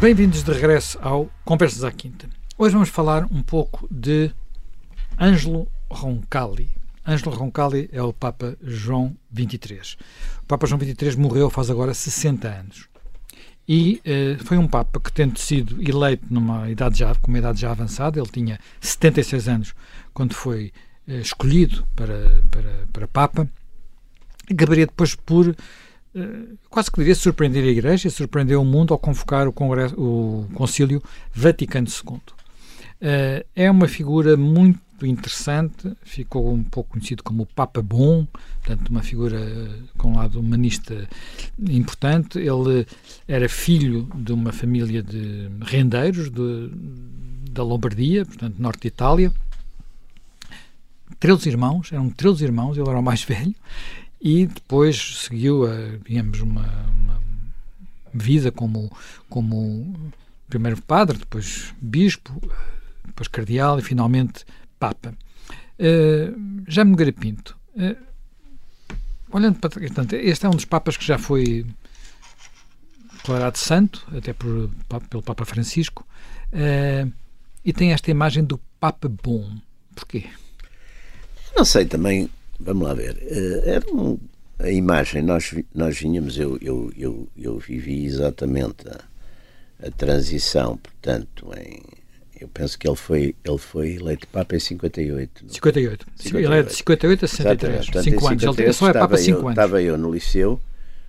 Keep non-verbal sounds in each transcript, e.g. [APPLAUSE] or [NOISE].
Bem-vindos de regresso ao Conversas à Quinta. Hoje vamos falar um pouco de Ângelo Roncalli. Ângelo Roncalli é o Papa João XXIII. O Papa João XXIII morreu faz agora 60 anos. E eh, foi um Papa que, tendo sido eleito numa idade já, com uma idade já avançada, ele tinha 76 anos quando foi eh, escolhido para, para, para Papa, acabaria depois por quase que diria surpreender a Igreja, surpreender o mundo ao convocar o, Congresso, o Concílio Vaticano II. Uh, é uma figura muito interessante, ficou um pouco conhecido como o Papa Bom, portanto, uma figura com um lado humanista importante. Ele era filho de uma família de rendeiros de, da Lombardia, portanto, norte de Itália. Três irmãos, eram três irmãos, ele era o mais [LAUGHS] velho, e depois seguiu, a, digamos, uma, uma vida como, como primeiro padre, depois bispo, depois cardeal e finalmente papa. Uh, Jaime Nogueira uh, olhando para portanto, este é um dos papas que já foi declarado santo, até por, pelo Papa Francisco, uh, e tem esta imagem do Papa bom. Porquê? Não sei também Vamos lá ver. Uh, era um, a imagem, nós, nós vinhamos, eu, eu, eu, eu vivi exatamente a, a transição, portanto, em, eu penso que ele foi, ele foi eleito Papa em 58. 58. 58. Ele é de 58 a 63. 5 anos. Ele só é Papa 5 anos. Estava eu no liceu,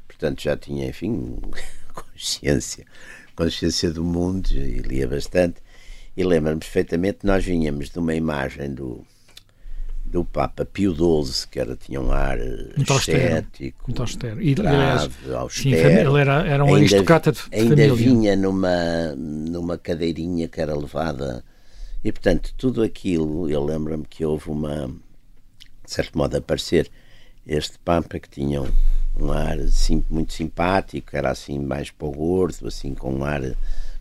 portanto já tinha, enfim, [LAUGHS] consciência, consciência do mundo e lia bastante. E lembro-me perfeitamente, nós vinhamos de uma imagem do do Papa Pio XII, que era, tinha um ar muito estético, muito austero. E, grave, sim, ele era, era um ainda, aristocrata de ainda família. vinha numa, numa cadeirinha que era levada e, portanto, tudo aquilo, eu lembro-me que houve uma, de certo modo, aparecer este Papa que tinha um, um ar muito simpático, era assim mais para o gordo, assim com um ar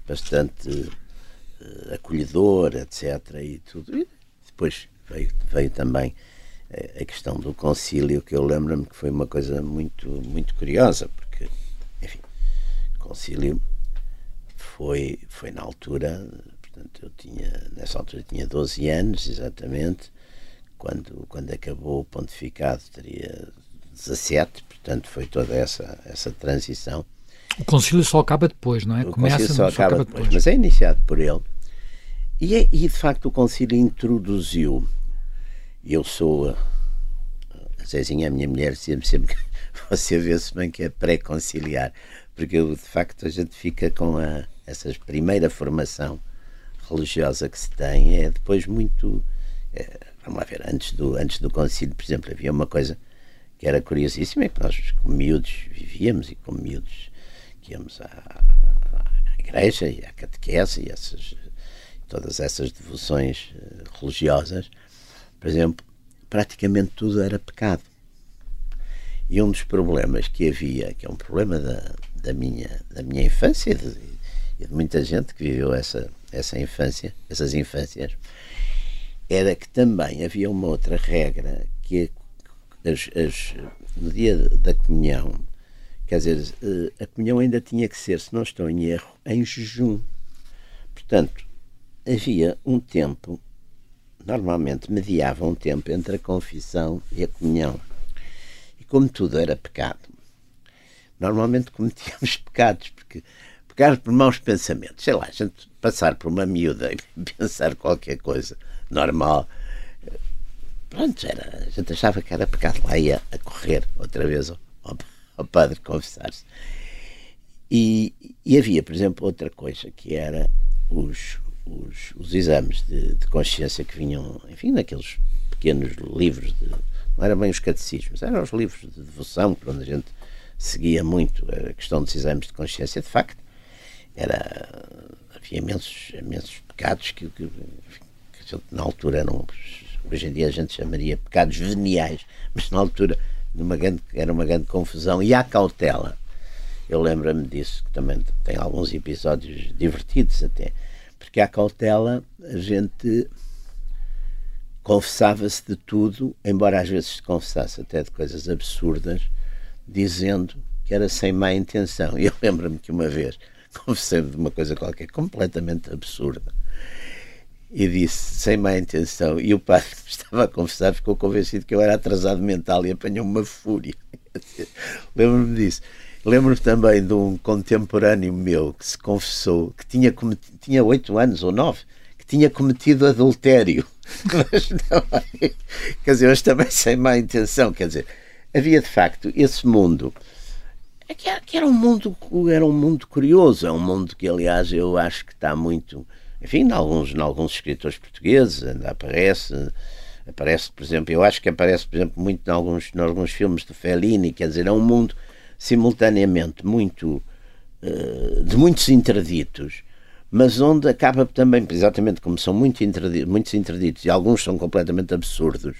bastante uh, acolhedor, etc. E tudo. E depois veio, veio também eh, a questão do concílio, que eu lembro-me que foi uma coisa muito, muito curiosa, porque, enfim, o concílio foi, foi na altura, portanto, eu tinha, nessa altura tinha 12 anos, exatamente, quando, quando acabou o pontificado teria 17, portanto, foi toda essa, essa transição. O concílio só acaba depois, não é? O Começa, concílio só acaba, acaba depois, depois, mas é iniciado por ele. E, é, e de facto o concílio introduziu eu sou. A Zezinha, a minha mulher, sempre, sempre [LAUGHS] você vê-se bem que é pré-conciliar, porque eu, de facto a gente fica com a, essa primeira formação religiosa que se tem, é depois muito. É, vamos lá ver, antes do, antes do concílio, por exemplo, havia uma coisa que era curiosíssima, é que nós, como miúdos, vivíamos e como miúdos que íamos à, à igreja e à catequese e essas, todas essas devoções eh, religiosas, por exemplo, praticamente tudo era pecado. E um dos problemas que havia, que é um problema da, da, minha, da minha infância e de, muita gente que viveu essa, essa infância, essas infâncias, era que também havia uma outra regra que as, as, no dia da comunhão, quer dizer, eh, a comunhão ainda tinha que ser, se não estou em erro, em jejum. Portanto, havia um tempo normalmente mediava um tempo entre a confissão e a comunhão. E como tudo era pecado, normalmente cometíamos [LAUGHS] pecados, porque pecar por maus pensamentos, sei lá, a gente passar por uma miúda e [LAUGHS] pensar qualquer coisa normal, pronto, era, a gente achava que era pecado, lá ia a correr outra vez ao, ao padre confessar-se. E, e havia, por exemplo, outra coisa que era os, os, os exames de, de, consciência que vinham, enfim, naqueles pequenos livros, de, não eram bem os catecismos, eram os livros de devoção, por onde a gente seguia muito a questão dos exames de consciência. De facto, era, havia imensos, imensos pecados que, que, que na altura eram, hoje em dia a gente chamaria pecados veniais, mas na altura numa grande, era uma grande confusão. E a cautela, eu lembro-me disso, que também tem alguns episódios divertidos até porque à cautela a gente confessava-se de tudo, embora às vezes se confessasse até de coisas absurdas, dizendo que era sem má intenção. E eu lembro-me que uma vez, [LAUGHS] confessei-me de uma coisa qualquer completamente absurda. E disse, sem má intenção, e o padre que estava a confessar ficou convencido que eu era atrasado mental e apanhou uma fúria. [LAUGHS] Lembro-me disso. Lembro-me também de um contemporâneo meu que se confessou que tinha, tinha oito anos ou nove, que tinha cometido adultério. [LAUGHS] Mas não, quer dizer, mas também sem má intenção. Quer dizer, havia de facto esse mundo é que era, um mundo era um mundo curioso é um mundo que aliás eu acho que está muito enfim em alguns em alguns escritores portugueses aparece aparece por exemplo eu acho que aparece por exemplo muito em alguns em alguns filmes de Fellini quer dizer é um mundo simultaneamente muito uh, de muitos interditos mas onde acaba também exatamente como são muito interditos, muitos interditos e alguns são completamente absurdos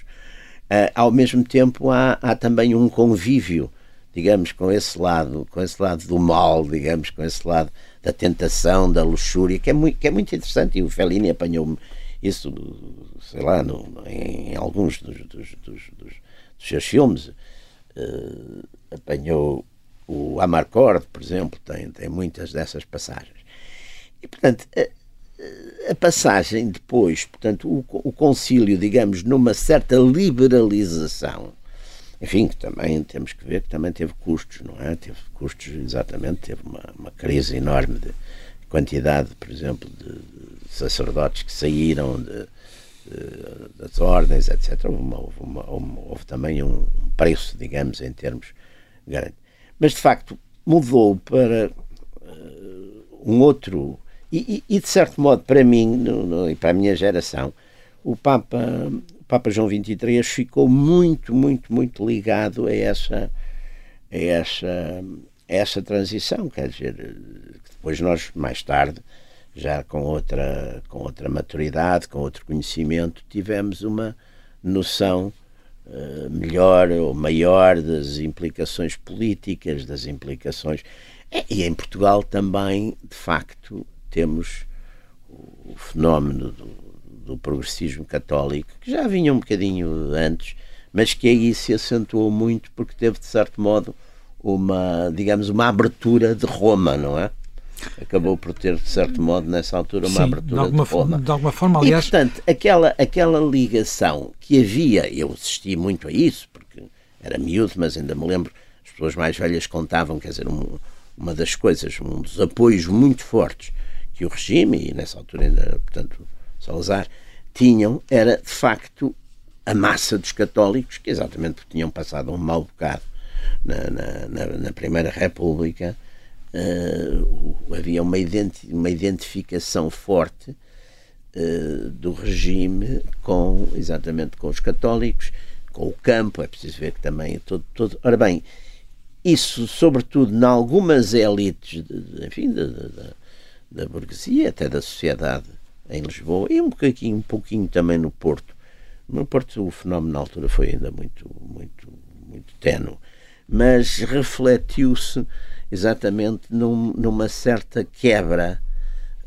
uh, ao mesmo tempo há, há também um convívio digamos, com esse lado, com esse lado do mal, digamos, com esse lado da tentação, da luxúria, que é muito, que é muito interessante. E o Fellini apanhou isso, sei lá, no, em, em, alguns dos, dos, dos, dos, seus filmes. Uh, apanhou o Amarcord, por exemplo, tem, tem muitas dessas passagens. E, portanto, a, a passagem depois, portanto, o, o concílio, digamos, numa certa liberalização enfim, que também temos que ver que também teve custos, não é? Teve custos, exatamente, teve uma, uma crise enorme de quantidade, por exemplo, de, de sacerdotes que saíram de, das ordens, etc. Houve, uma, houve, uma, houve também um preço, digamos, em termos grande. Mas, de facto, mudou para uh, um outro. E, e, e, de certo modo, para mim no, no, e para a minha geração, o Papa Papa João XXIII ficou muito, muito, muito ligado a essa, a essa, a essa transição. Quer dizer, depois nós, mais tarde, já com outra, com outra maturidade, com outro conhecimento, tivemos uma noção uh, melhor ou maior das implicações políticas, das implicações. E em Portugal também, de facto, temos o fenómeno do, do progressismo católico, que já vinha um bocadinho antes, mas que aí se acentuou muito porque teve, de certo modo, uma, digamos, uma abertura de Roma, não é? Acabou por ter, de certo modo, nessa altura, uma Sim, abertura de, alguma de Roma. De alguma forma, aliás. E, portanto, aquela, aquela ligação que havia, eu assisti muito a isso, porque era miúdo, mas ainda me lembro, as pessoas mais velhas contavam, quer dizer, um, uma das coisas, um dos apoios muito fortes que o regime, e nessa altura ainda, portanto, Salazar, tinham era, de facto, a massa dos católicos, que exatamente tinham passado um mau bocado na, na, na Primeira República, uh, havia uma, uma identificação forte uh, do regime com, exatamente, com os católicos, com o campo, é preciso ver que também todo, todo... Ora bem, isso, sobretudo, em algumas elites, de, enfim, da, da burguesia, até da sociedade em Lisboa e um pouquinho, um pouquinho também no Porto. No Porto o fenómeno na altura foi ainda muito, muito, muito tenue, mas refletiu-se exatamente num, numa certa quebra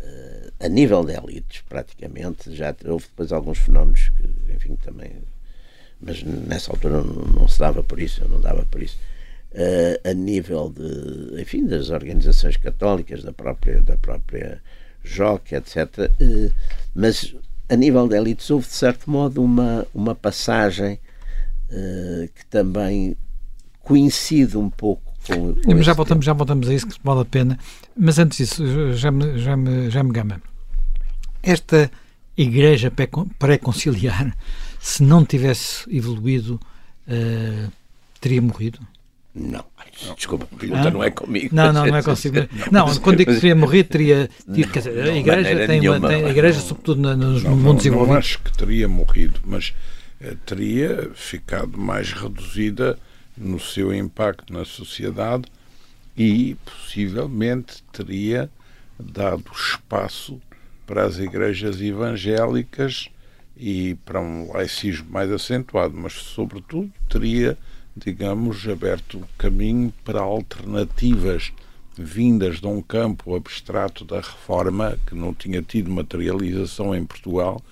uh, a nível de elites, praticamente. Já houve depois alguns fenómenos que, enfim, também. Mas nessa altura não, não se dava por isso, eu não dava por isso. Uh, a nível de, enfim, das organizações católicas, da própria, da própria Joque, etc. Eh, mas a nível de elites houve, de certo modo, uma, uma passagem uh, que também coincide um pouco com. com já, voltamos, já voltamos a isso, que vale a pena. Mas antes disso, já me, já me, já me gama. Esta igreja pré-conciliar, se não tivesse evoluído, uh, teria morrido? Não. Desculpa, a pergunta ah? não é comigo. Não, não, não é consigo. [LAUGHS] Não, quando digo que teria morrido, teria. teria quer dizer, a igreja tem, nenhuma, uma, tem a igreja, sobretudo nos não, mundos envolvidos. Não acho que teria morrido, mas eh, teria ficado mais reduzida no seu impacto na sociedade e possivelmente teria dado espaço para as igrejas evangélicas e para um laicismo mais acentuado, mas sobretudo teria digamos, aberto o caminho para alternativas vindas de um campo abstrato da reforma que não tinha tido materialização em Portugal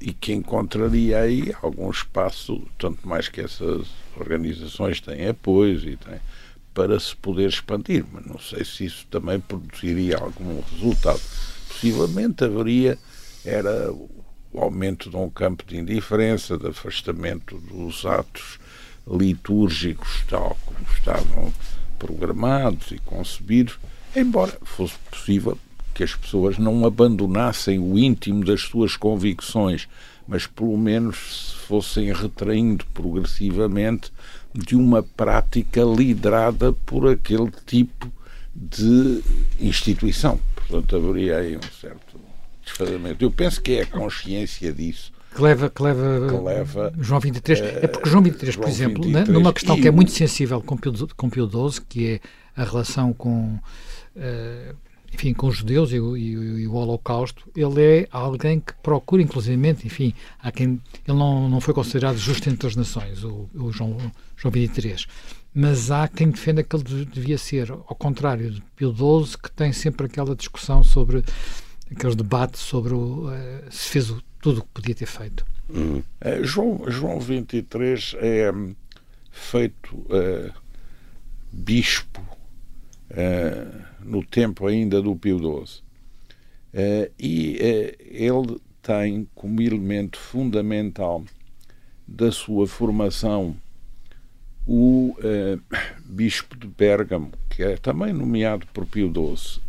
e que encontraria aí algum espaço, tanto mais que essas organizações têm apoios e têm, para se poder expandir, mas não sei se isso também produziria algum resultado. Possivelmente haveria era o aumento de um campo de indiferença, de afastamento dos atos litúrgicos tal como estavam programados e concebidos, embora fosse possível que as pessoas não abandonassem o íntimo das suas convicções, mas pelo menos se fossem retraindo progressivamente de uma prática liderada por aquele tipo de instituição. Portanto, haveria aí um certo desfazamento. Eu penso que é a consciência disso que leva, que leva, que leva João 23. Uh, é porque João 23, João por exemplo, 23, né, numa questão que é muito sensível com Pio, com Pio XII, que é a relação com, uh, enfim, com os judeus e, e, e, o Holocausto, ele é alguém que procura, inclusivamente, enfim, há quem, ele não, não foi considerado justo entre as nações, o, o João, João 23 mas há quem defenda que ele devia ser, ao contrário de Pio XII, que tem sempre aquela discussão sobre, aqueles debates sobre o, uh, se fez o, tudo o que podia ter feito. Uh, João, João 23 é um, feito uh, bispo no tempo ainda do Pio XII. e ele tem como elemento fundamental da sua formação o bispo de Bergamo, que é também nomeado por Pio XII,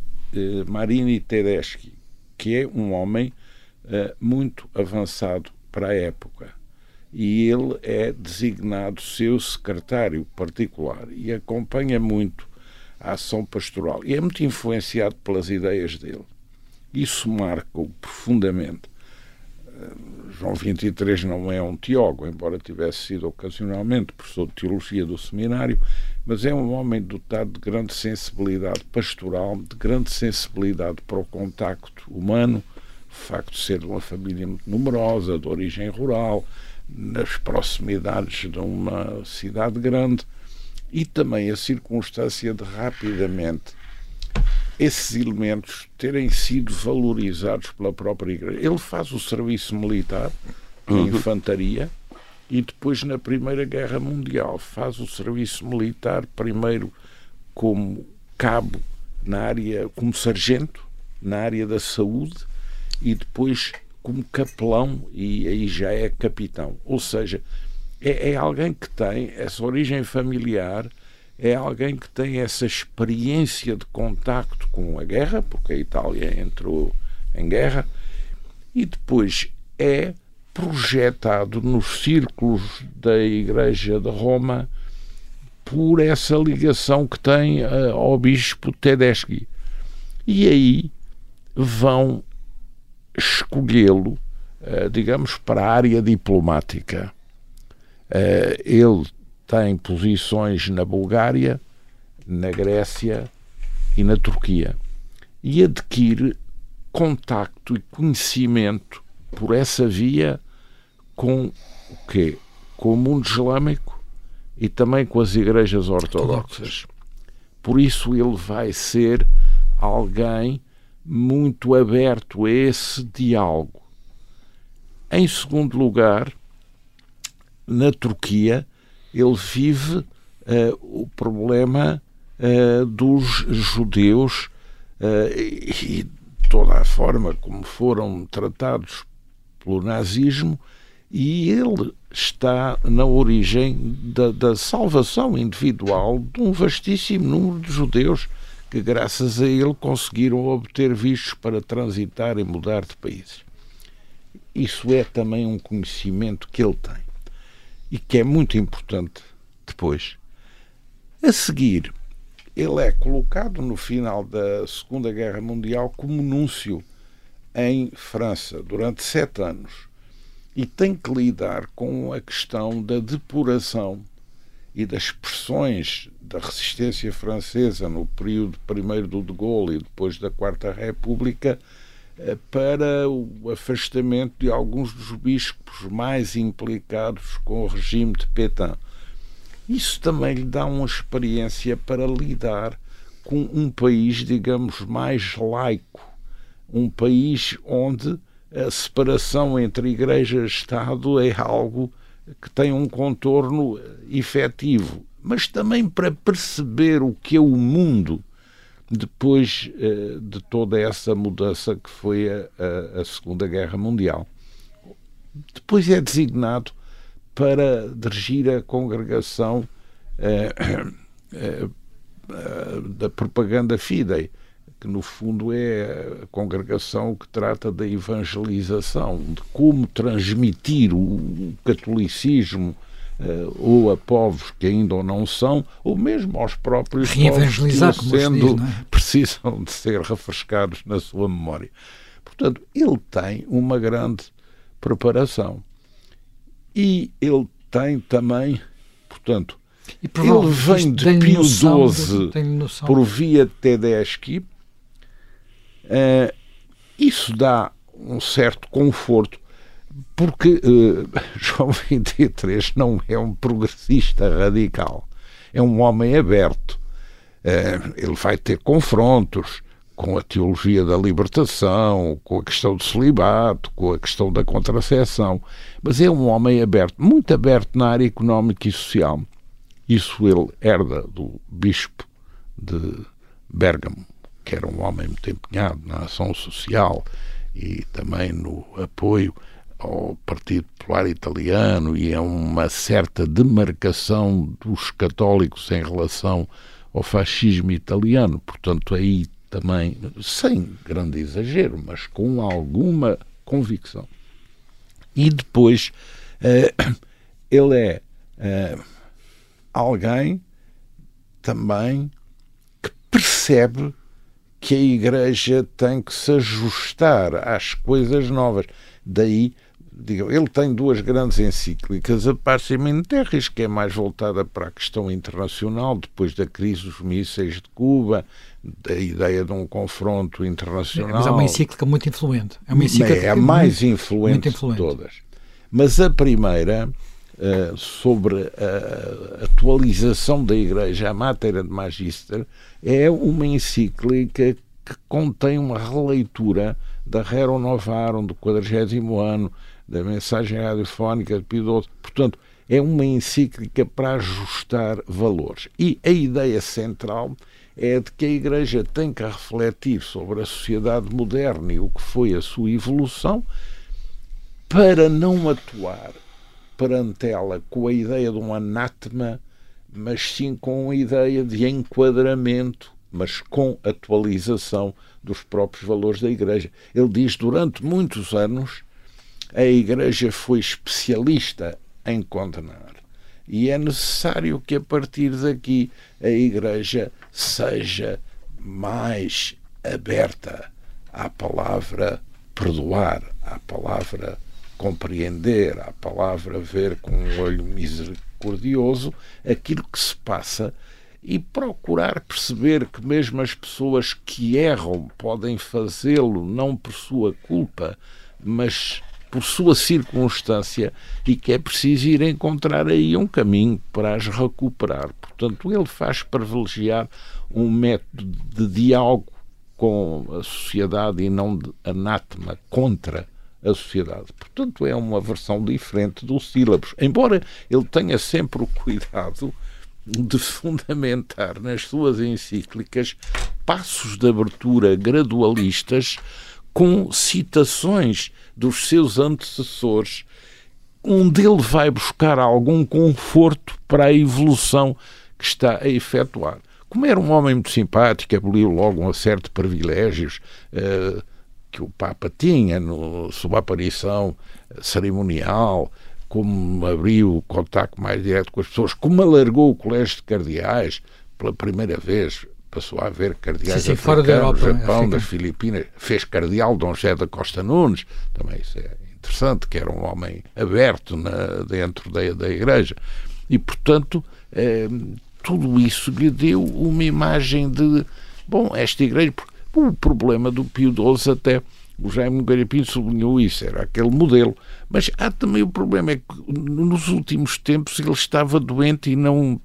Marini Tedeschi, que é um homem muito avançado para a época. E ele é designado seu secretário particular e acompanha muito a ação pastoral. E é muito influenciado pelas ideias dele. Isso marca-o profundamente. Uh, João 23 não é um teólogo, embora tivesse sido ocasionalmente professor de teologia do seminário, mas é um homem dotado de grande sensibilidade pastoral, de grande sensibilidade para o contacto humano, facto de ser de uma família muito numerosa, de origem rural, nas proximidades de uma cidade grande, e também a circunstância de rapidamente esses elementos terem sido valorizados pela própria Igreja. Ele faz o serviço militar, de uhum. infantaria, e depois, na Primeira Guerra Mundial, faz o serviço militar, primeiro como cabo na área, como sargento na área da saúde, e depois como capelão e aí já é capitão. Ou seja, é, é, alguém que tem essa origem familiar, é alguém que tem essa experiência de contacto com a guerra, porque a Itália entrou em guerra, e depois é projetado nos círculos da Igreja de Roma por essa ligação que tem uh, ao bispo Tedeschi. E aí vão escolhê-lo, uh, digamos, para a área diplomática. Uh, ele tem posições na Bulgária, na Grécia e na Turquia e adquire contacto e conhecimento por essa via com o quê? Com o mundo islâmico e também com as igrejas ortodoxas. Por isso ele vai ser alguém muito aberto a esse diálogo. Em segundo lugar, na Turquia, ele vive uh, o problema uh, dos judeus uh, e toda a forma como foram tratados pelo nazismo, e ele está na origem da, da salvação individual de um vastíssimo número de judeus que, graças a ele, conseguiram obter vistos para transitar e mudar de países. Isso é também um conhecimento que ele tem e que é muito importante depois. A seguir, ele é colocado no final da Segunda Guerra Mundial como núncio em França durante sete anos e tem que lidar com a questão da depuração e das pressões da resistência francesa no período primeiro do de Gaulle e depois da Quarta República para o afastamento de alguns dos bispos mais implicados com o regime de Pétain. Isso também lhe dá uma experiência para lidar com um país, digamos, mais laico, um país onde a separação entre igreja e Estado é algo que tem um contorno efetivo, mas também para perceber o que é o mundo depois uh, de toda essa mudança que foi a, a, a, Segunda Guerra Mundial. Depois é designado para dirigir a congregação uh, uh, da propaganda Fidei, que no fundo é a congregação que trata da evangelização, de como transmitir o catolicismo uh, ou a povos que ainda não são, ou mesmo aos próprios povos que, sendo, diz, é? precisam de ser refrescados na sua memória. Portanto, ele tem uma grande preparação. E ele tem também, portanto, ele vem de Pio XII por via Tedeschi. Uh, isso dá um certo conforto porque uh, [LAUGHS] João 23 não é um progressista radical, é um homem aberto. Uh, ele vai ter confrontos com a teologia da libertação, com a questão do celibato, com a questão da contracepção, mas é um homem aberto, muito aberto na área económica e social. Isso ele herda do bispo de Bergamo, que era um homem muito empenhado na ação social e também no apoio ao Partido Popular Italiano e a uma certa demarcação dos católicos em relação ao fascismo italiano. Portanto, aí também, sem grande exagero, mas com alguma convicção. E depois, uh, ele é uh, alguém também que percebe que a Igreja tem que se ajustar às coisas novas. Daí digam, ele tem duas grandes encíclicas, a in Terris, que é mais voltada para a questão internacional, depois da crise dos mísseis de Cuba, da ideia de um confronto internacional. Mas é uma encíclica muito influente. É, uma encíclica é a mais muito, influente, muito influente de todas. Mas a primeira, uh, sobre a atualização da Igreja à matéria de Magister, é uma encíclica que contém uma releitura da Rerum Novarum, do 40 ano, da mensagem radiofónica de Pio XII. Portanto, é uma encíclica para ajustar valores. E a ideia central é de que a Igreja tem que refletir sobre a sociedade moderna e o que foi a sua evolução para não atuar perante ela com a ideia de um anátema, mas sim com a ideia de enquadramento, mas com atualização dos próprios valores da Igreja. Ele diz durante muitos anos a Igreja foi especialista em condenar. E é necessário que a partir daqui a Igreja seja mais aberta à palavra perdoar, à palavra compreender, à palavra ver com um olho misericordioso aquilo que se passa e procurar perceber que mesmo as pessoas que erram podem fazê-lo não por sua culpa, mas por sua circunstância e que é preciso ir encontrar aí um caminho para as recuperar. Portanto, ele faz privilegiar um método de diálogo com a sociedade e não de anátema contra a sociedade. Portanto, é uma versão diferente dos sílabos, embora ele tenha sempre o cuidado de fundamentar nas suas encíclicas passos de abertura gradualistas com citações dos seus antecessores, onde ele vai buscar algum conforto para a evolução que está a efetuar. Como era um homem muito simpático, aboliu logo série de privilégios uh, que o Papa tinha no, sob aparição cerimonial, como abriu o contato mais direto com as pessoas, como alargou o colégio de cardeais pela primeira vez passou a haver cardeais sim, sim, fora da Europa, Japão, das Filipinas, fez cardeal Dom José da Costa Nunes, também isso é interessante, que era um homem aberto na, dentro da, da Igreja. E, portanto, eh, tudo isso lhe deu uma imagem de, bom, esta Igreja, o problema do Pio XII até o Jaime Nogueira Pinto sublinhou isso, era aquele modelo. Mas há também o problema, é que nos últimos tempos ele estava doente e não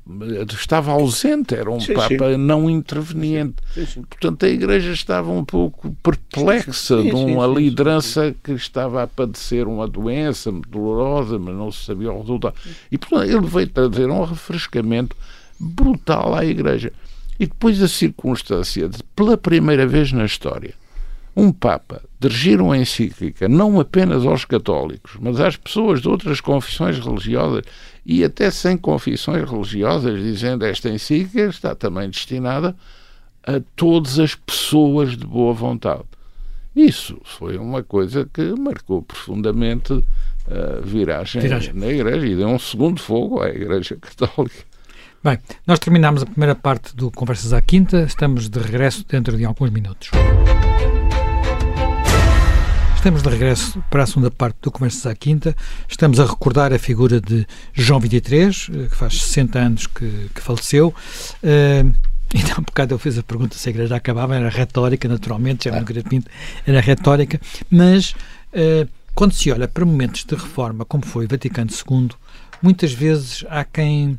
estava ausente, era um sim, Papa sim. não interveniente. Sim, Portanto, a Igreja estava um pouco perplexa de uma liderança que estava a padecer uma doença dolorosa, mas não se sabia o resultado. E, portanto, ele veio trazer um refrescamento brutal à Igreja. E depois a circunstância de, pela primeira vez na história, um Papa dirigir uma encíclica não apenas aos católicos, mas às pessoas de outras confissões religiosas e até sem confissões religiosas, dizendo esta encíclica está também destinada a todas as pessoas de boa vontade. Isso foi uma coisa que marcou profundamente a viragem, viragem. na Igreja e deu um segundo fogo à Igreja Católica. Bem, nós terminamos a primeira parte do Conversas à Quinta, estamos de regresso dentro de alguns minutos. Estamos de regresso para a segunda parte do Conversas à Quinta. Estamos a recordar a figura de João 23, eh, que faz 60 anos que, que faleceu. [LAUGHS] Uh, então, um bocado eu fiz a pergunta se a igreja acabava, era retórica, naturalmente, já é. Pinto, era retórica, mas uh, quando se olha para momentos de reforma, como foi o Vaticano II, muitas vezes há quem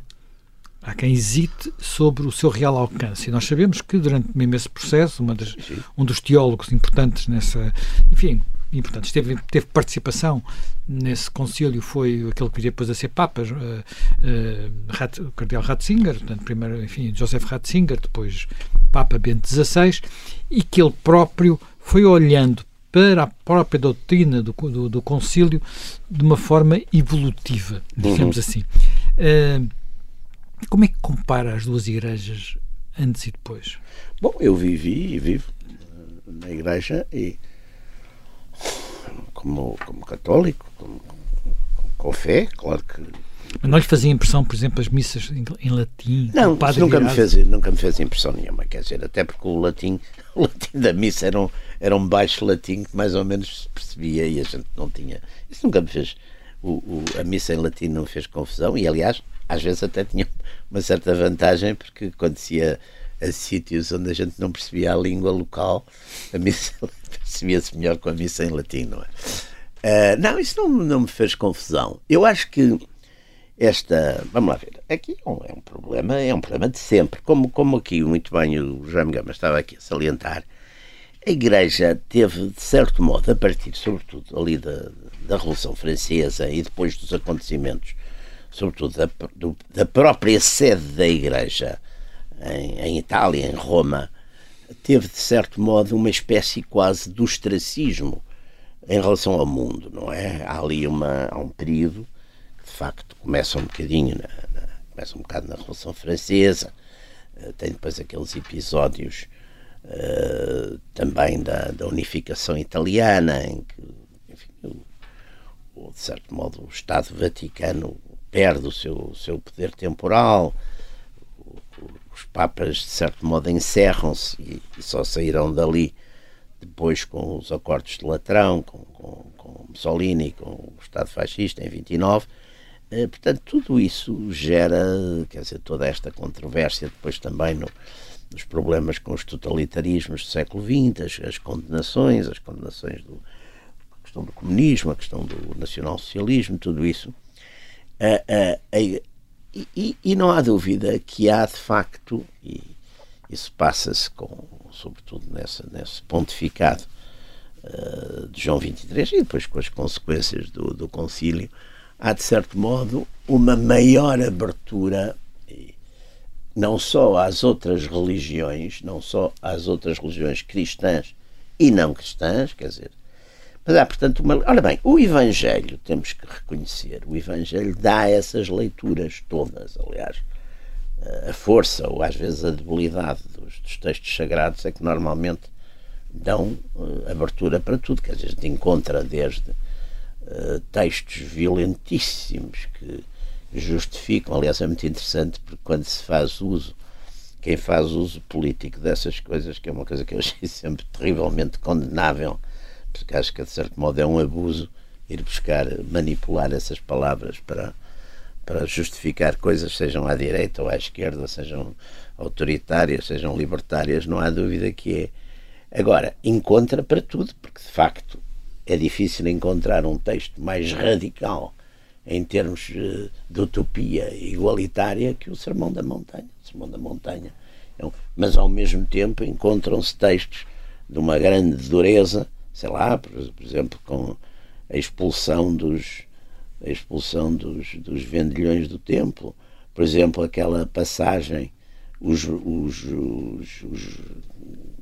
há quem hesite sobre o seu real alcance. E nós sabemos que durante mesmo esse processo, das, um dos teólogos importantes nessa, enfim, e, portanto, teve, teve participação nesse concílio, foi aquele que viria depois a ser Papa, uh, uh, o Cardeal Ratzinger, portanto, primeiro, enfim, Joseph Ratzinger, depois Papa Bento XVI, e que ele próprio foi olhando para a própria doutrina do, do, do concílio de uma forma evolutiva, digamos uhum. assim. Uh, como é que compara as duas igrejas antes e depois? Bom, eu vivi e vivo na igreja e como, como católico, como, com fé, claro que. Mas não lhe fazia impressão, por exemplo, as missas em, em latim? Não, nunca me, fez, nunca me fez impressão nenhuma, quer dizer, até porque o latim, [LAUGHS] o latim da missa era um, era um baixo latim que mais ou menos se percebia e a gente não tinha. Isso nunca me fez. O, o, a missa em latim não fez confusão e, aliás, às vezes até tinha uma certa vantagem, porque quando se ia a sítios onde a gente não percebia a língua local, a missa [LAUGHS] percebia-se melhor com a missa em latim, não é? Uh, não, isso não, não me fez confusão. Eu acho que esta. Vamos lá ver. Aqui é um, é um problema, é um problema de sempre. Como, como aqui muito bem o Jaime Gama estava aqui a salientar, a Igreja teve, de certo modo, a partir, sobretudo, ali da, da Revolução Francesa e depois dos acontecimentos, sobretudo da, do, da própria sede da Igreja em, em Itália, em Roma, teve, de certo modo, uma espécie quase de ostracismo em relação ao mundo, não é? Há ali uma, há um período que, de facto, começa um bocadinho, na, na, começa um bocado na Revolução Francesa, uh, tem depois aqueles episódios uh, também da, da, unificação italiana, em que, enfim, o, de certo modo, o Estado Vaticano perde o seu, o seu poder temporal, os papas, de certo modo, encerram-se e, e, só sairão dali depois com os acordos de Latrão, com, com, com Mussolini, com o Estado fascista em 29. Eh, portanto, tudo isso gera, quer dizer, toda esta controvérsia depois também no, nos problemas com os totalitarismos do século XX, as, as condenações, as condenações do a questão do comunismo, a questão do nacionalsocialismo, tudo isso. A, a, a, e, e, não há dúvida que há de facto, e isso passa-se com, sobretudo nessa, nesse pontificado uh, de João XXIII e depois com as consequências do, do concílio, há de certo modo uma maior abertura não só às outras religiões, não só às outras religiões cristãs e não cristãs, quer dizer, mas há, portanto, uma. Ora bem, o Evangelho, temos que reconhecer, o Evangelho dá essas leituras todas, aliás. A força, ou às vezes a debilidade dos, dos textos sagrados é que normalmente dão uh, abertura para tudo, que às vezes encontra desde uh, textos violentíssimos que justificam, aliás é muito interessante porque quando se faz uso, quem faz uso político dessas coisas, que é uma coisa que eu achei [LAUGHS] sempre terrivelmente condenável, porque acho que de certo modo é um abuso ir buscar, manipular essas palavras para, para justificar coisas, sejam à direita ou à esquerda, sejam autoritárias, sejam libertárias, não há dúvida que é. Agora, encontra para tudo, porque de facto é difícil encontrar um texto mais radical em termos eh, de utopia igualitária que o Sermão da Montanha. O Sermão da Montanha. É mas ao mesmo tempo encontram-se textos de uma grande dureza sei lá, por, por exemplo, com a expulsão dos a expulsão dos, dos vendilhões do templo, por exemplo, aquela passagem, os, os, os, os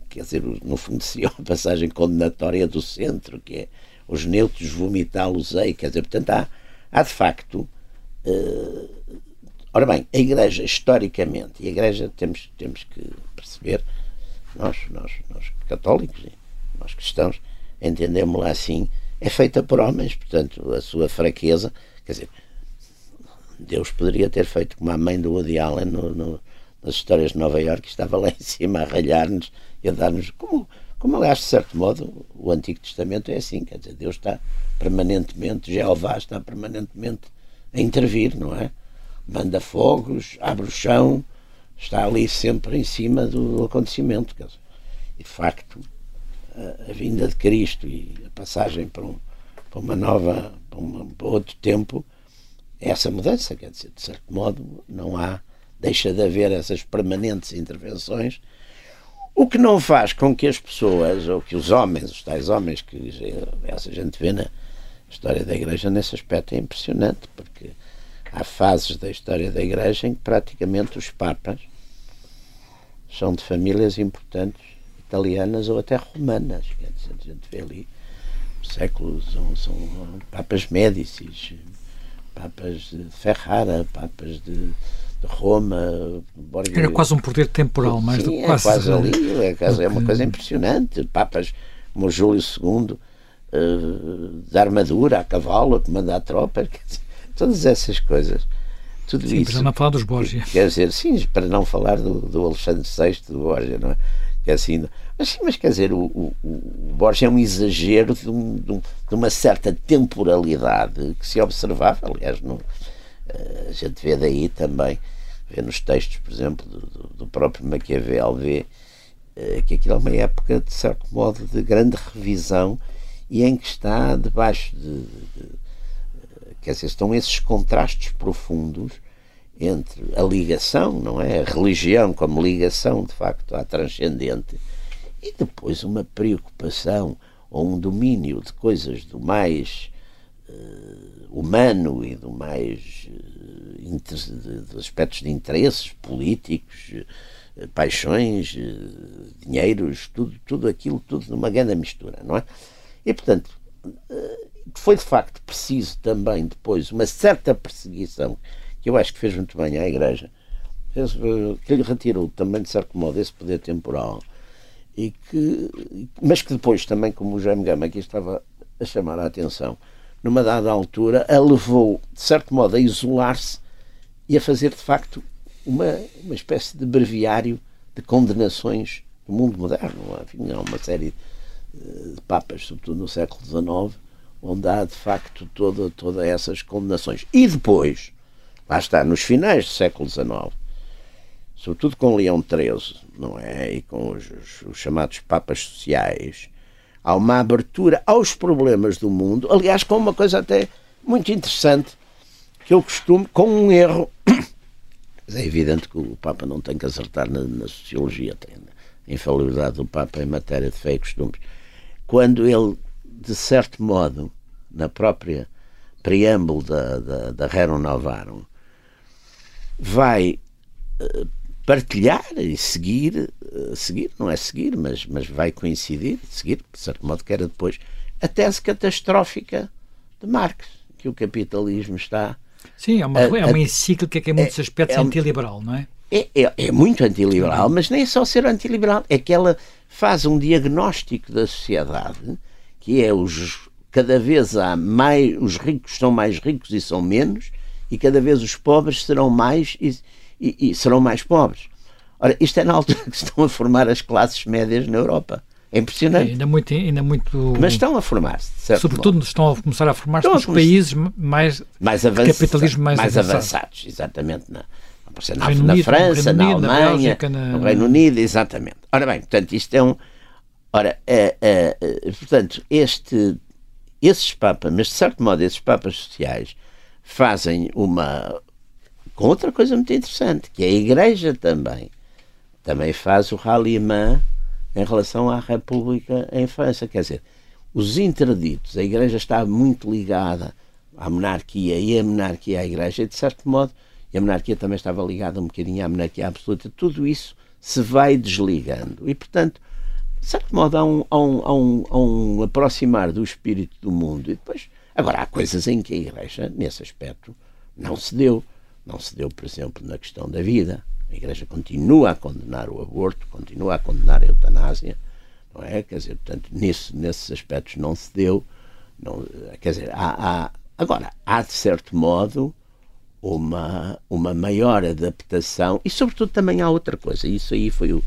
quer dizer, no fundo [LAUGHS] seria uma passagem condenatória do centro, que é os neutros vomitá-los-ei, quer dizer, portanto há, há de facto uh, ora bem, a Igreja historicamente, e a Igreja temos, temos que perceber, nós, nós, nós católicos, nós cristãos, entendemos-la assim, é feita por homens, portanto, a sua fraqueza, quer dizer, Deus poderia ter feito como a mãe do Woody Allen no, no, nas histórias de Nova Iorque, estava lá [LAUGHS] em cima a ralhar-nos e a dar-nos, como, como aliás, de certo modo, o Antigo Testamento é assim, quer dizer, Deus está permanentemente, Jeová está permanentemente a intervir, não é? Manda fogos, abre o chão, está ali sempre em cima do acontecimento. Quer dizer, e de facto, a, vinda de Cristo e a passagem para, um, para uma nova, para, uma, para outro tempo, é essa mudança, quer dizer, de certo modo, não há, deixa de haver essas permanentes intervenções, o que não faz com que as pessoas, ou que os homens, os tais homens que essa gente vê na história da Igreja nesse aspecto é impressionante, porque há fases da história da Igreja em que praticamente os papas são de famílias importantes italianas ou até romanas. Dizer, a gente vê ali séculos, são, são papas Médicis, papas de Ferrara, papas de, de Roma. Borgia. Era quase um poder temporal, mais Sim, do que é quase ali. É, quase, é uma coisa impressionante. Papas como Júlio II, uh, de armadura, a cavalo, a comandar tropas, todas essas coisas. Tudo sim, isso. para não falar dos Borgia. Quer dizer, sim, para não falar do, do Alexandre VI, do Borgia, não é? Que é assim, mas, sim, mas quer dizer, o, o, o Borges é um exagero de, um, de, um, uma certa temporalidade que se observava, aliás, no, eh, a gente vê daí também, vê nos textos, por exemplo, do, do próprio Maquiavel, vê eh, que aquilo é uma época, de certo modo, de grande revisão e em que está debaixo de, de, de quer dizer, estão esses contrastes profundos entre a ligação, não é? A religião como ligação, de facto, à transcendente, e depois uma preocupação ou um domínio de coisas do mais uh, humano e do mais uh, de, aspectos de interesses políticos, uh, paixões, dinheiros, tudo, tudo aquilo, tudo numa grande mistura, não é? E portanto foi de facto preciso também depois uma certa perseguição que eu acho que fez muito bem à Igreja, que lhe retirou também, de certo modo, esse poder temporal, e que, mas que depois também, como o Jaime Gama aqui estava a chamar a atenção, numa dada altura, a levou, de certo modo, a isolar-se e a fazer, de facto, uma, uma espécie de breviário de condenações do mundo moderno. Enfim, há uma série eh, de papas, sobretudo no século XIX, onde há, de facto, todas toda essas condenações. E depois, lá está, nos finais do século XIX, sobretudo com Leão XIII, não é? E com os, os, os, chamados papas sociais, há uma abertura aos problemas do mundo, aliás, com uma coisa até muito interessante, que eu costumo, com um erro. [COUGHS] É evidente que o Papa não tem que acertar na, na sociologia, tem a infalibilidade do Papa em matéria de fé e costumes. Quando ele, de certo modo, na própria preâmbulo da, da, da Rerum Novarum, vai uh, partilhar e seguir, uh, seguir, não é seguir, mas, mas vai coincidir, seguir, de certo modo que era depois, a tese catastrófica de Marx, que o capitalismo está. Sim, é uma, a, é uma encíclica que em muitos é, aspectos é, é antiliberal, não é? É, é, é muito antiliberal, mas nem é só ser antiliberal, é que ela faz um diagnóstico da sociedade que é os cada vez há mais os ricos são mais ricos e são menos e cada vez os pobres serão mais e, e, e serão mais pobres. Ora, isto é na altura que se estão a formar as classes médias na Europa. É impressionante. É, ainda muito, ainda muito. Mas estão a formar-se. Sobretudo modo. estão a começar a formar-se nos países mais, mais avançados, capitalismo mais, mais avançado. avançados. Exatamente. Na, na, na Unido, França, na Alemanha, na Bélgica, na... no Reino Unido, exatamente. Ora bem, portanto, isto é um. Ora, é, é, é, portanto, este, esses papas, mas de certo modo, esses papas sociais fazem uma. Outra coisa muito interessante, que a Igreja também. Também faz o ralliement em relação à República em França. Quer dizer, os interditos, a Igreja está muito ligada à monarquia e a monarquia à Igreja, e de certo modo, a monarquia também estava ligada um bocadinho à monarquia absoluta. Tudo isso se vai desligando. E, portanto, de certo modo, há um, há um, há um, há um aproximar do espírito do mundo. E depois, agora, há coisas em que a Igreja, nesse aspecto, não se deu. Não se deu, por exemplo, na questão da vida. A Igreja continua a condenar o aborto, continua a condenar a eutanásia, não é? Quer dizer, portanto, nesse, nesses aspectos não se deu. Não, quer dizer, há, há, agora, há de certo modo uma, uma maior adaptação e, sobretudo, também há outra coisa. Isso aí foi o,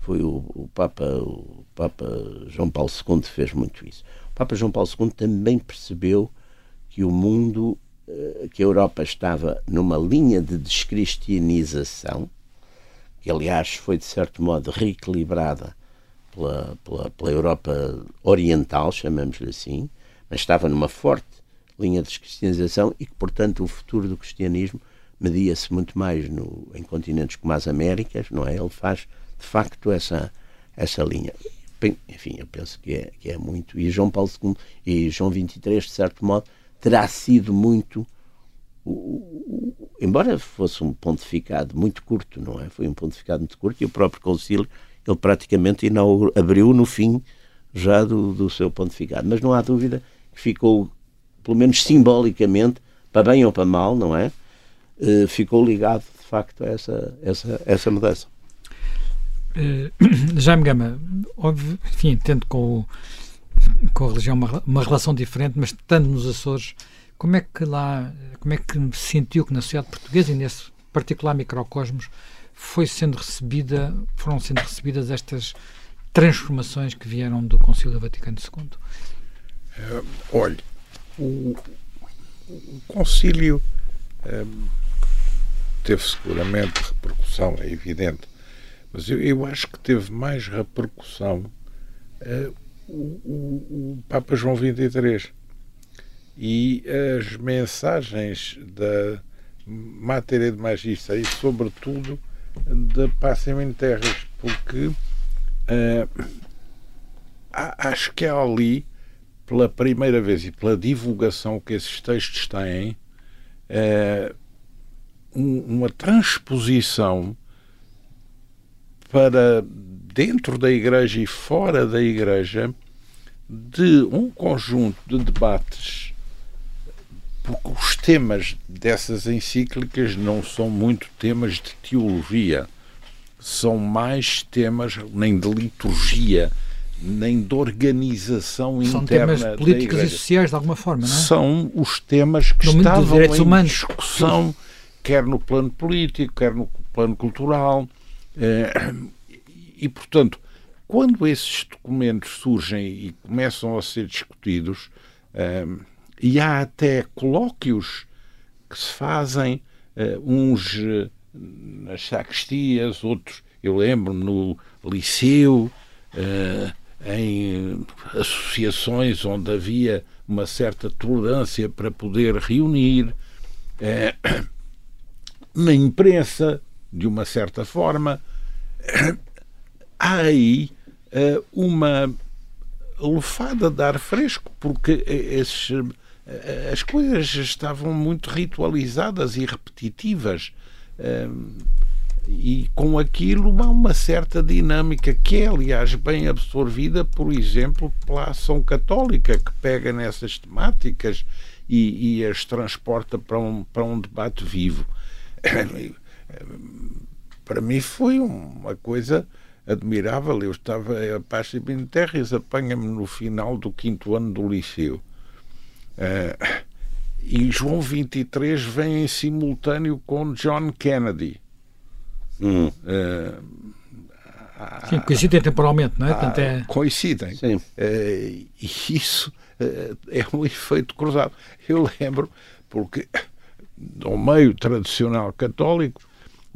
foi o, o, Papa, o Papa João Paulo II fez muito isso. O Papa João Paulo II também percebeu que o mundo, que a Europa estava numa linha de descristianização, que aliás foi de certo modo reequilibrada pela, pela, pela Europa Oriental, chamamos-lhe assim, mas estava numa forte linha de cristianização e que, portanto, o futuro do cristianismo media-se muito mais no, em continentes como as Américas, não é? Ele faz, de facto, essa, essa linha. Enfim, eu penso que é, que é muito. E João Paulo II e João XXIII, de certo modo, terá sido muito. Embora fosse um pontificado muito curto, não é? Foi um pontificado muito curto e o próprio concílio, ele praticamente inaugurou, abriu no fim já do, do seu pontificado. Mas não há dúvida que ficou pelo menos simbolicamente, para bem ou para mal, não é? Uh, ficou ligado, de facto, a essa, essa, essa mudança. Uh, [CLEARS THROAT] Jaime Gama, enfim, tendo com, o, com a religião uma, uma relação diferente, mas estando nos Açores, como é que lá, como é que sentiu que na sociedade portuguesa e nesse particular microcosmos foi sendo recebida, foram sendo recebidas estas transformações que vieram do Concílio Vaticano II? Uh, eh, olhe, o, o concílio um, teve seguramente repercussão, é evidente, mas eu, eu acho que teve mais repercussão uh, o, o, Papa João XXIII e as mensagens da Matéria de Magista e, sobretudo, da Passem em Terras, porque uh, acho que há ali pela primeira vez e pela divulgação que esses textos têm, é, uma transposição para dentro da Igreja e fora da Igreja de um conjunto de debates, porque os temas dessas encíclicas não são muito temas de teologia, são mais temas nem de liturgia, nem de organização São interna temas políticos e sociais, de alguma forma, não é? São os temas que no estavam em humanos. discussão, quer no plano político, quer no plano cultural. Eh, e, portanto, quando esses documentos surgem e começam a ser discutidos, eh, e há até colóquios que se fazem, eh, uns nas sacristias, outros, eu lembro-me, no liceu, em associações onde havia uma certa tolerância para poder reunir, na imprensa, de uma certa forma, há aí é, uma lufada de ar fresco, porque esses, as coisas estavam muito ritualizadas e repetitivas. É, e com aquilo há uma certa dinâmica que é, aliás, bem absorvida, por exemplo, pela ação católica, que pega nessas temáticas e, e as transporta para um, para um debate vivo. [COUGHS] Para mim foi uma coisa admirável. Eu estava a Paz e Terres, apanha-me no final do quinto ano do liceu. Uh, e João 23 vem em simultâneo com John Kennedy. Hum. Uh, Sim, coincidem temporalmente, não é? Portanto, é... Coincidem. Sim. Uh, e isso uh, é um efeito cruzado. Eu lembro, porque no meio tradicional católico,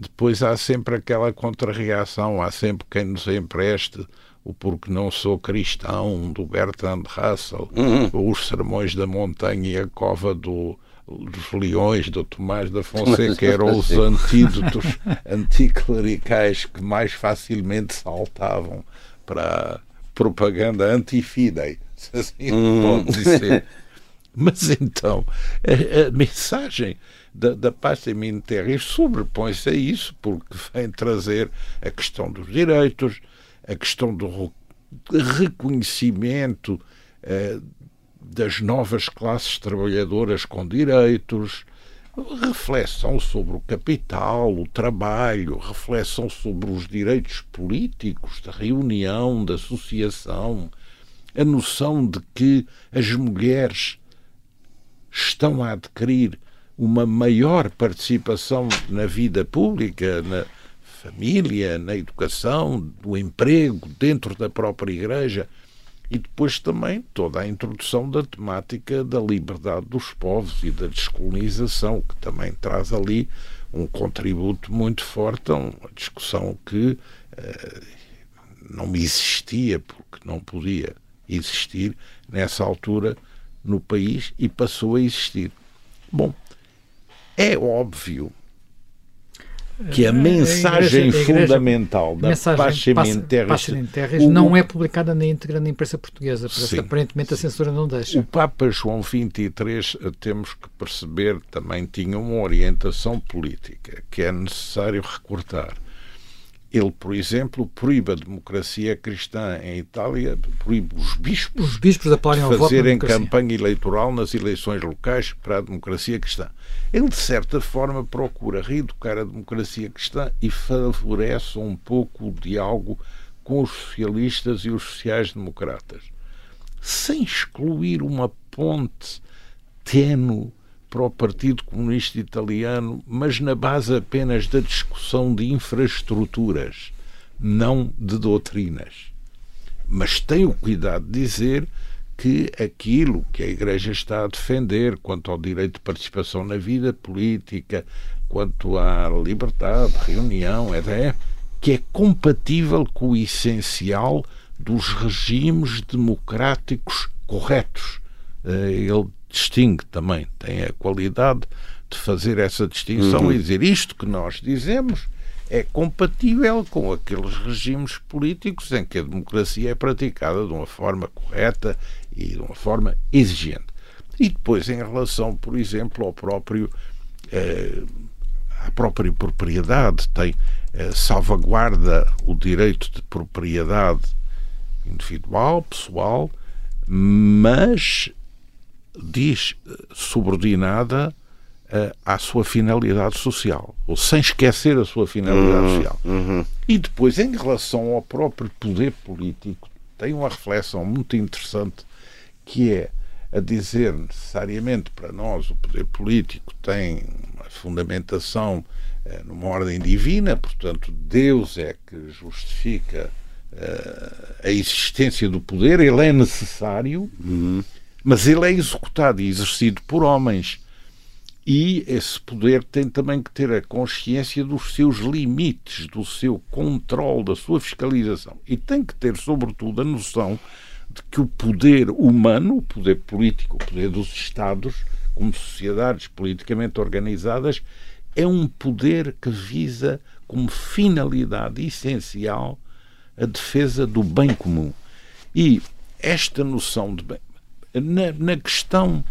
depois há sempre aquela contrarreação, há sempre quem nos empreste o Porque Não Sou Cristão, do Bertrand Russell, uhum. os Sermões da Montanha e a Cova do, dos leões do Tomás da Fonseca eram os antídotos [LAUGHS] anticlericais que mais facilmente saltavam para a propaganda anti-fidei, se assim hum. pode dizer. [LAUGHS] Mas então, a, a, mensagem da, da paz em. E sobrepõe-se a isso porque vem trazer a questão dos direitos, a questão do reconhecimento eh, das novas classes trabalhadoras com direitos, reflexão sobre o capital, o trabalho, reflexão sobre os direitos políticos da reunião, da associação, a noção de que as mulheres estão a adquirir uma maior participação na vida pública, na família, na educação, no emprego, dentro da própria igreja. E depois também toda a introdução da temática da liberdade dos povos e da descolonização, que também traz ali um contributo muito forte a uma discussão que uh, não existia, porque não podia existir nessa altura no país e passou a existir. Bom, é óbvio que a mensagem a igreja, fundamental da mensagem Terres não é publicada na íntegra na imprensa portuguesa, porque aparentemente a censura não deixa. O Papa João XXIII, eh, temos que perceber, também tinha uma orientação política que é necessário recortar. Ele, por exemplo, proíbe a democracia cristã em Itália, proíbe os bispos, os bispos de fazerem campanha eleitoral nas eleições locais para a democracia cristã. Ele, de certa forma, procura reeducar a democracia cristã e favorece um pouco o diálogo com os socialistas e os sociais-democratas, sem excluir uma ponte tênue para o Partido Comunista Italiano, mas na base apenas da discussão de infraestruturas, não de doutrinas. Mas tem o cuidado de dizer que aquilo que a Igreja está a defender quanto ao direito de participação na vida política, quanto à liberdade de reunião, é que é compatível com o essencial dos regimes democráticos corretos. Eh, ele distingue também, tem a qualidade de fazer essa distinção uhum. e dizer isto que nós dizemos é compatível com aqueles regimes políticos em que a democracia é praticada de uma forma correta e de uma forma exigente. E depois, em relação, por exemplo, ao próprio eh, à própria propriedade, tem eh, salvaguarda o direito de propriedade individual, pessoal, mas diz eh, subordinada uh, à sua finalidade social, ou sem esquecer a sua finalidade uhum, social. Uhum. E depois, em relação ao próprio poder político, tem uma reflexão muito interessante que é a dizer necessariamente para nós o poder político tem uma fundamentação uh, numa ordem divina, portanto, Deus é que justifica a existência do poder, ele é necessário. Uhum mas ele é executado e exercido por homens. E esse poder tem também que ter a consciência dos seus limites, do seu controle, da sua fiscalização. E tem que ter, sobretudo, a noção de que o poder humano, o poder político, o poder dos Estados, como sociedades politicamente organizadas, é um poder que visa como finalidade essencial a defesa do bem comum. E esta noção de bem, na, na questão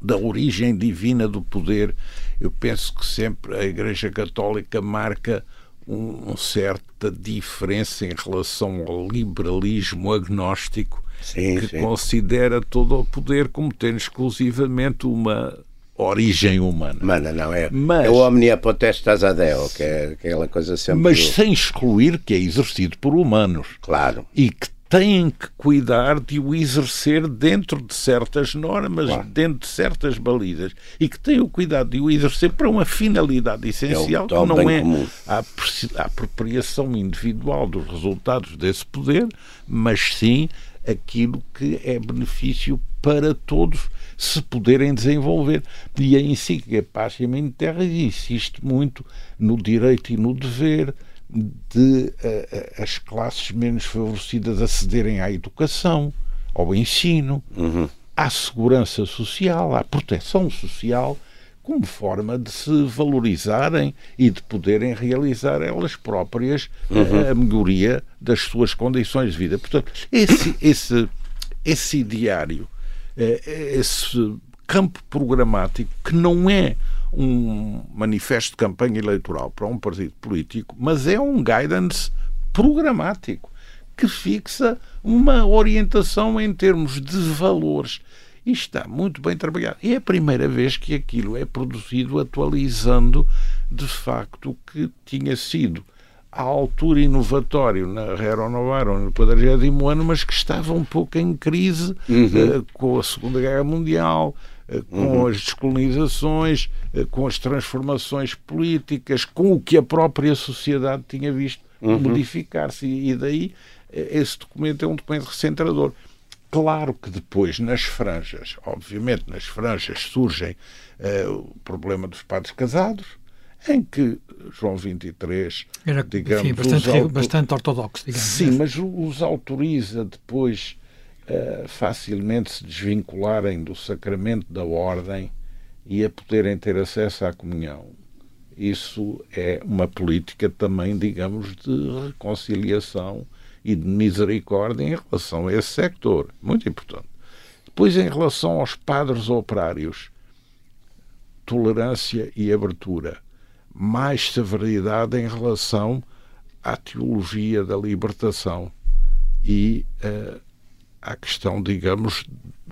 da origem divina do poder, eu penso que sempre a Igreja Católica marca uma um certa diferença em relação ao liberalismo agnóstico, sim, que sim. considera todo o poder como tendo exclusivamente uma origem humana. Humana, não é? Mas, é o omnia potestas ad Deo, que é aquela coisa sempre. Mas sem excluir que é exercido por humanos. Claro. E que têm que cuidar de o exercer dentro de certas normas, claro. dentro de certas balizas, e que têm o cuidado de o exercer para uma finalidade essencial, é que não é a, a apropriação individual dos resultados desse poder, mas sim aquilo que é benefício para todos se puderem desenvolver. E a encíclica Paz e Terra insiste muito no direito e no dever, de uh, as classes menos favorecidas acederem à educação, ao ensino, uhum. à segurança social, à proteção social, como forma de se valorizarem e de poderem realizar elas próprias uhum. a melhoria das suas condições de vida. Portanto, esse, esse, esse ideário, esse campo programático que não é um manifesto de campanha eleitoral para um partido político, mas é um guidance programático que fixa uma orientação em termos de valores. E está muito bem trabalhado. E é a primeira vez que aquilo é produzido atualizando, de facto, o que tinha sido à altura inovatório na Renovaram no 40 ano, mas que estava um pouco em crise uhum. uh, com a Segunda Guerra Mundial, com uhum. as descolonizações, uh, com as transformações políticas, com o que a própria sociedade tinha visto uhum. modificar-se. E daí esse documento é um documento recentrador. Claro que depois, nas franjas, obviamente nas franjas surgem o problema dos padres casados, em que João XXIII era digamos, enfim, bastante, auto... bastante ortodoxo, digamos. Sim, né? mas os autoriza depois facilmente se desvincularem do sacramento da ordem e a poderem ter acesso à comunhão. Isso é uma política também, digamos, de reconciliação e de misericórdia em relação a esse sector. Muito importante. Depois, em relação aos padres operários, tolerância e abertura mais severidade em relação à teologia da libertação e uh, à questão, digamos,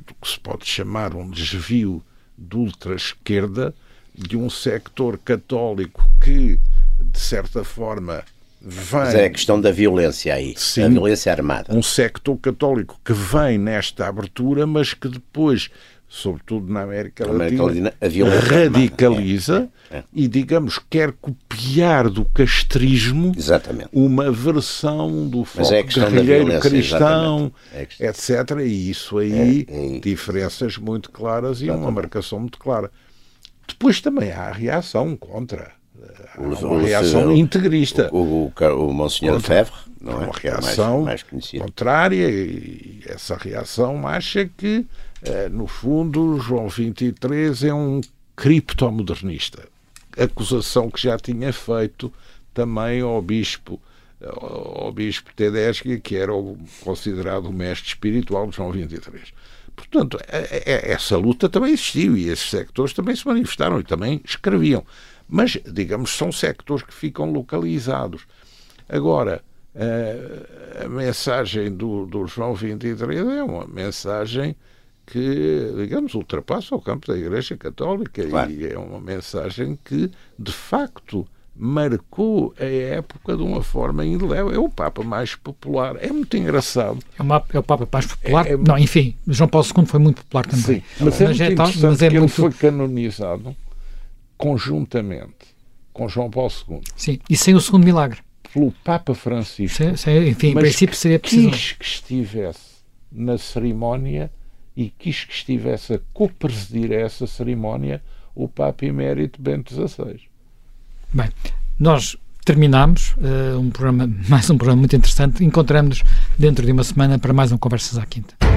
do que se pode chamar um desvio de ultra-esquerda de um sector católico que, de certa forma, vem. Mas é a questão da violência aí, Sim, a violência armada. Um sector católico que vem nesta abertura, mas que depois sobretudo na América, América Latina, Latina radicaliza é, é. e, digamos, quer copiar do castrismo exatamente. uma versão do foco é guerrilheiro cristão, é etc. E isso aí, é, é diferenças muito claras e uma marcação muito clara. Depois também há a reação contra. Há uma reação integrista. O, o, o, o Monsenhor Fevre, não é? Uma reação mais, mais contrária e essa reação acha que no fundo, João 23 é um criptomodernista. Acusação que já tinha feito também ao bispo ao bispo Tedeschi, que era o, considerado o mestre espiritual de João 23. Portanto, é, é, essa luta também existiu e esses sectores também se manifestaram e também escreviam. Mas, digamos, são sectores que ficam localizados. Agora, a, eh, a mensagem do, do João 23 é uma mensagem que, digamos, ultrapassa o campo da Igreja Católica claro. e é uma mensagem que, de facto, marcou a época de uma forma indelével. É o Papa mais popular. É muito engraçado. É, uma, é o Papa mais popular? É, é, não, enfim, João Paulo II foi muito popular também. Sim, mas, é mas é, muito interessante mas é que muito... ele foi canonizado conjuntamente com João Paulo II. Sim, e sem o segundo milagre. Pelo Papa Francisco. Sim, sim, enfim, em princípio seria preciso. quis que estivesse na cerimónia e quis que estivesse a co-presidir essa cerimónia o Papa Emérito Bento XVI. Bem, nós terminamos uh, um programa, [LAUGHS] mais um programa muito interessante. Encontramos-nos dentro de uma semana para mais um Conversas à Quinta.